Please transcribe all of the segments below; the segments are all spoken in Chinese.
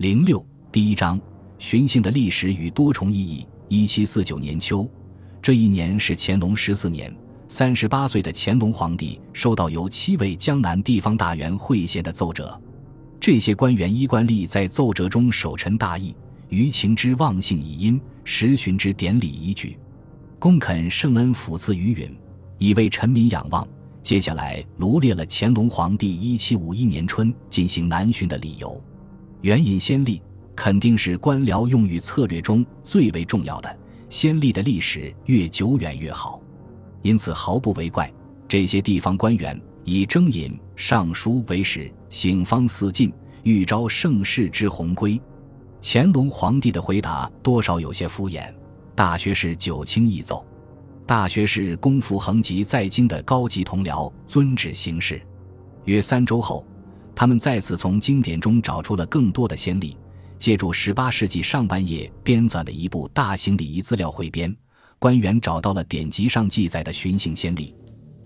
零六第一章：荀姓的历史与多重意义。一七四九年秋，这一年是乾隆十四年，三十八岁的乾隆皇帝收到由七位江南地方大员会写的奏折。这些官员依惯例在奏折中守陈大义，于情之忘性以因，实循之典礼以举，恭恳圣恩抚赐于允，以为臣民仰望。接下来罗列了乾隆皇帝一七五一年春进行南巡的理由。援引先例，肯定是官僚用语策略中最为重要的。先例的历史越久远越好，因此毫不为怪。这些地方官员以征引尚书为始，醒方四进，欲招盛世之鸿归。乾隆皇帝的回答多少有些敷衍。大学士九卿一奏，大学士功夫横及在京的高级同僚遵旨行事。约三周后。他们再次从经典中找出了更多的先例，借助18世纪上半叶编纂的一部大型礼仪资料汇编，官员找到了典籍上记载的巡行先例。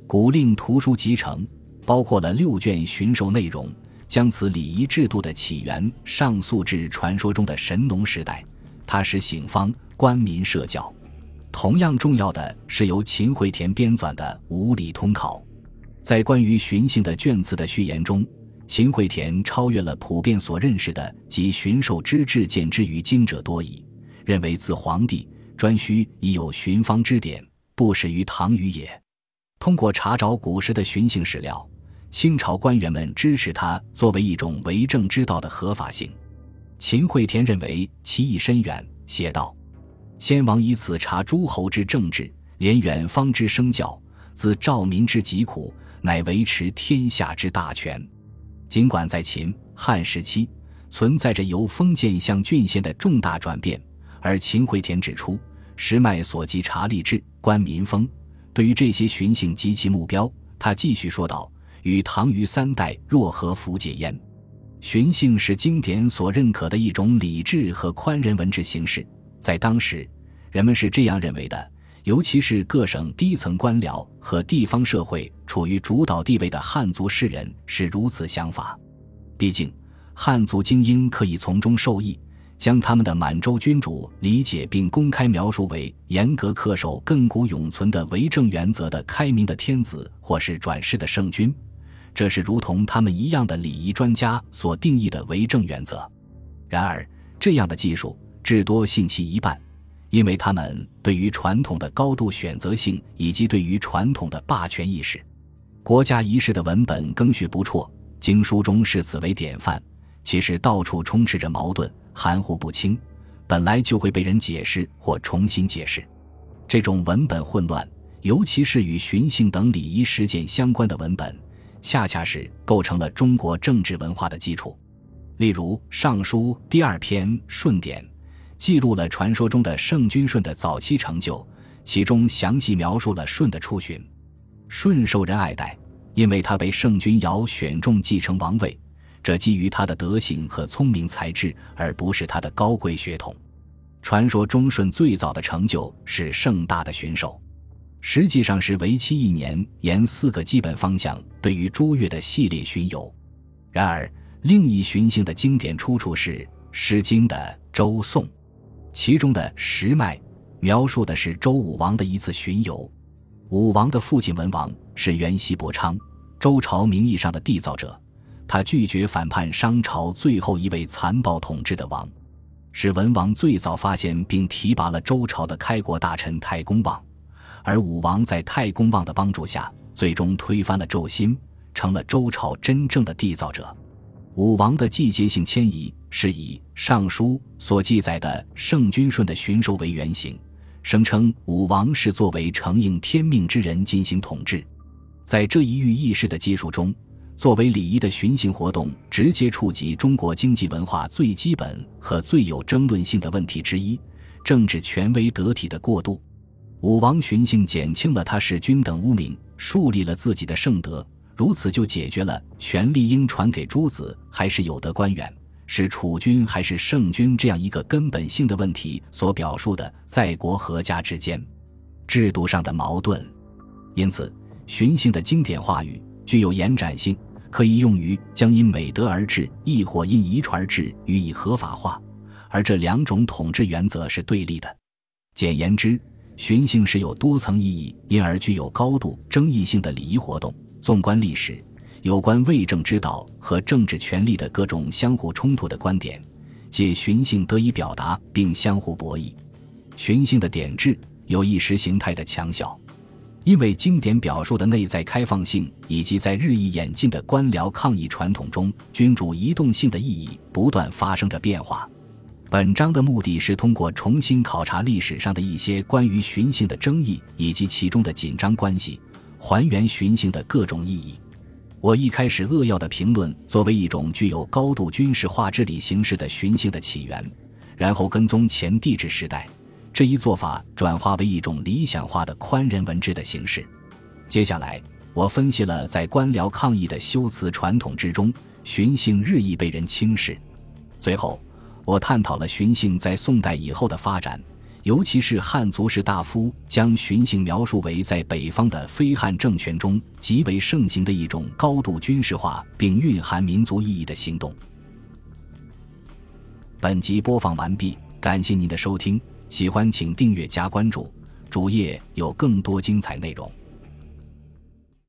古令图书集成，包括了六卷巡狩内容，将此礼仪制度的起源上溯至传说中的神农时代。它使醒方官民社教。同样重要的是由秦惠田编纂的《五礼通考》，在关于巡行的卷次的序言中。秦惠田超越了普遍所认识的及巡狩之志，见之于经者多矣。认为自皇帝颛顼已有巡方之典，不始于唐虞也。通过查找古时的巡行史料，清朝官员们支持他作为一种为政之道的合法性。秦惠田认为其意深远，写道：“先王以此察诸侯之政治，连远方之声教，自兆民之疾苦，乃维持天下之大权。”尽管在秦汉时期存在着由封建向郡县的重大转变，而秦惠田指出，时脉所及查吏治、官民风，对于这些巡行及其目标，他继续说道：“与唐虞三代若何符解焉？巡行是经典所认可的一种礼制和宽仁文治形式，在当时，人们是这样认为的。”尤其是各省低层官僚和地方社会处于主导地位的汉族士人是如此想法。毕竟，汉族精英可以从中受益，将他们的满洲君主理解并公开描述为严格恪守亘古永存的为政原则的开明的天子，或是转世的圣君。这是如同他们一样的礼仪专家所定义的为政原则。然而，这样的技术至多信其一半。因为他们对于传统的高度选择性，以及对于传统的霸权意识，国家仪式的文本更序不辍，经书中视此为典范。其实到处充斥着矛盾，含糊不清，本来就会被人解释或重新解释。这种文本混乱，尤其是与巡幸等礼仪实践相关的文本，恰恰是构成了中国政治文化的基础。例如《尚书》第二篇《顺典》。记录了传说中的圣君舜的早期成就，其中详细描述了舜的出巡。舜受人爱戴，因为他被圣君尧选中继承王位，这基于他的德行和聪明才智，而不是他的高贵血统。传说中舜最早的成就是盛大的巡狩，实际上是为期一年，沿四个基本方向对于诸月的系列巡游。然而，另一巡行的经典出处是《诗经》的《周颂》。其中的时脉描述的是周武王的一次巡游。武王的父亲文王是元西伯昌，周朝名义上的缔造者。他拒绝反叛商朝最后一位残暴统治的王，是文王最早发现并提拔了周朝的开国大臣太公望。而武王在太公望的帮助下，最终推翻了纣心，成了周朝真正的缔造者。武王的季节性迁移是以《尚书》所记载的圣君舜的巡狩为原型，声称武王是作为承应天命之人进行统治。在这一寓意式的基础中，作为礼仪的巡行活动，直接触及中国经济文化最基本和最有争论性的问题之一——政治权威得体的过渡。武王巡行减轻了他是君等污名，树立了自己的圣德。如此就解决了权力应传给诸子还是有德官员，是储君还是圣君这样一个根本性的问题所表述的在国和家之间制度上的矛盾。因此，荀姓的经典话语具有延展性，可以用于将因美德而治，亦或因遗传而治予以合法化，而这两种统治原则是对立的。简言之，寻衅是有多层意义，因而具有高度争议性的礼仪活动。纵观历史，有关为政之道和政治权力的各种相互冲突的观点，借寻衅得以表达并相互博弈。寻衅的典制有意识形态的强效。因为经典表述的内在开放性，以及在日益演进的官僚抗议传统中，君主移动性的意义不断发生着变化。本章的目的是通过重新考察历史上的一些关于寻衅的争议以及其中的紧张关系，还原寻衅的各种意义。我一开始扼要的评论作为一种具有高度军事化治理形式的寻衅的起源，然后跟踪前帝制时代。这一做法转化为一种理想化的宽仁文治的形式。接下来，我分析了在官僚抗议的修辞传统之中，荀姓日益被人轻视。最后，我探讨了荀姓在宋代以后的发展，尤其是汉族士大夫将巡行描述为在北方的非汉政权中极为盛行的一种高度军事化并蕴含民族意义的行动。本集播放完毕，感谢您的收听。喜欢请订阅加关注，主页有更多精彩内容。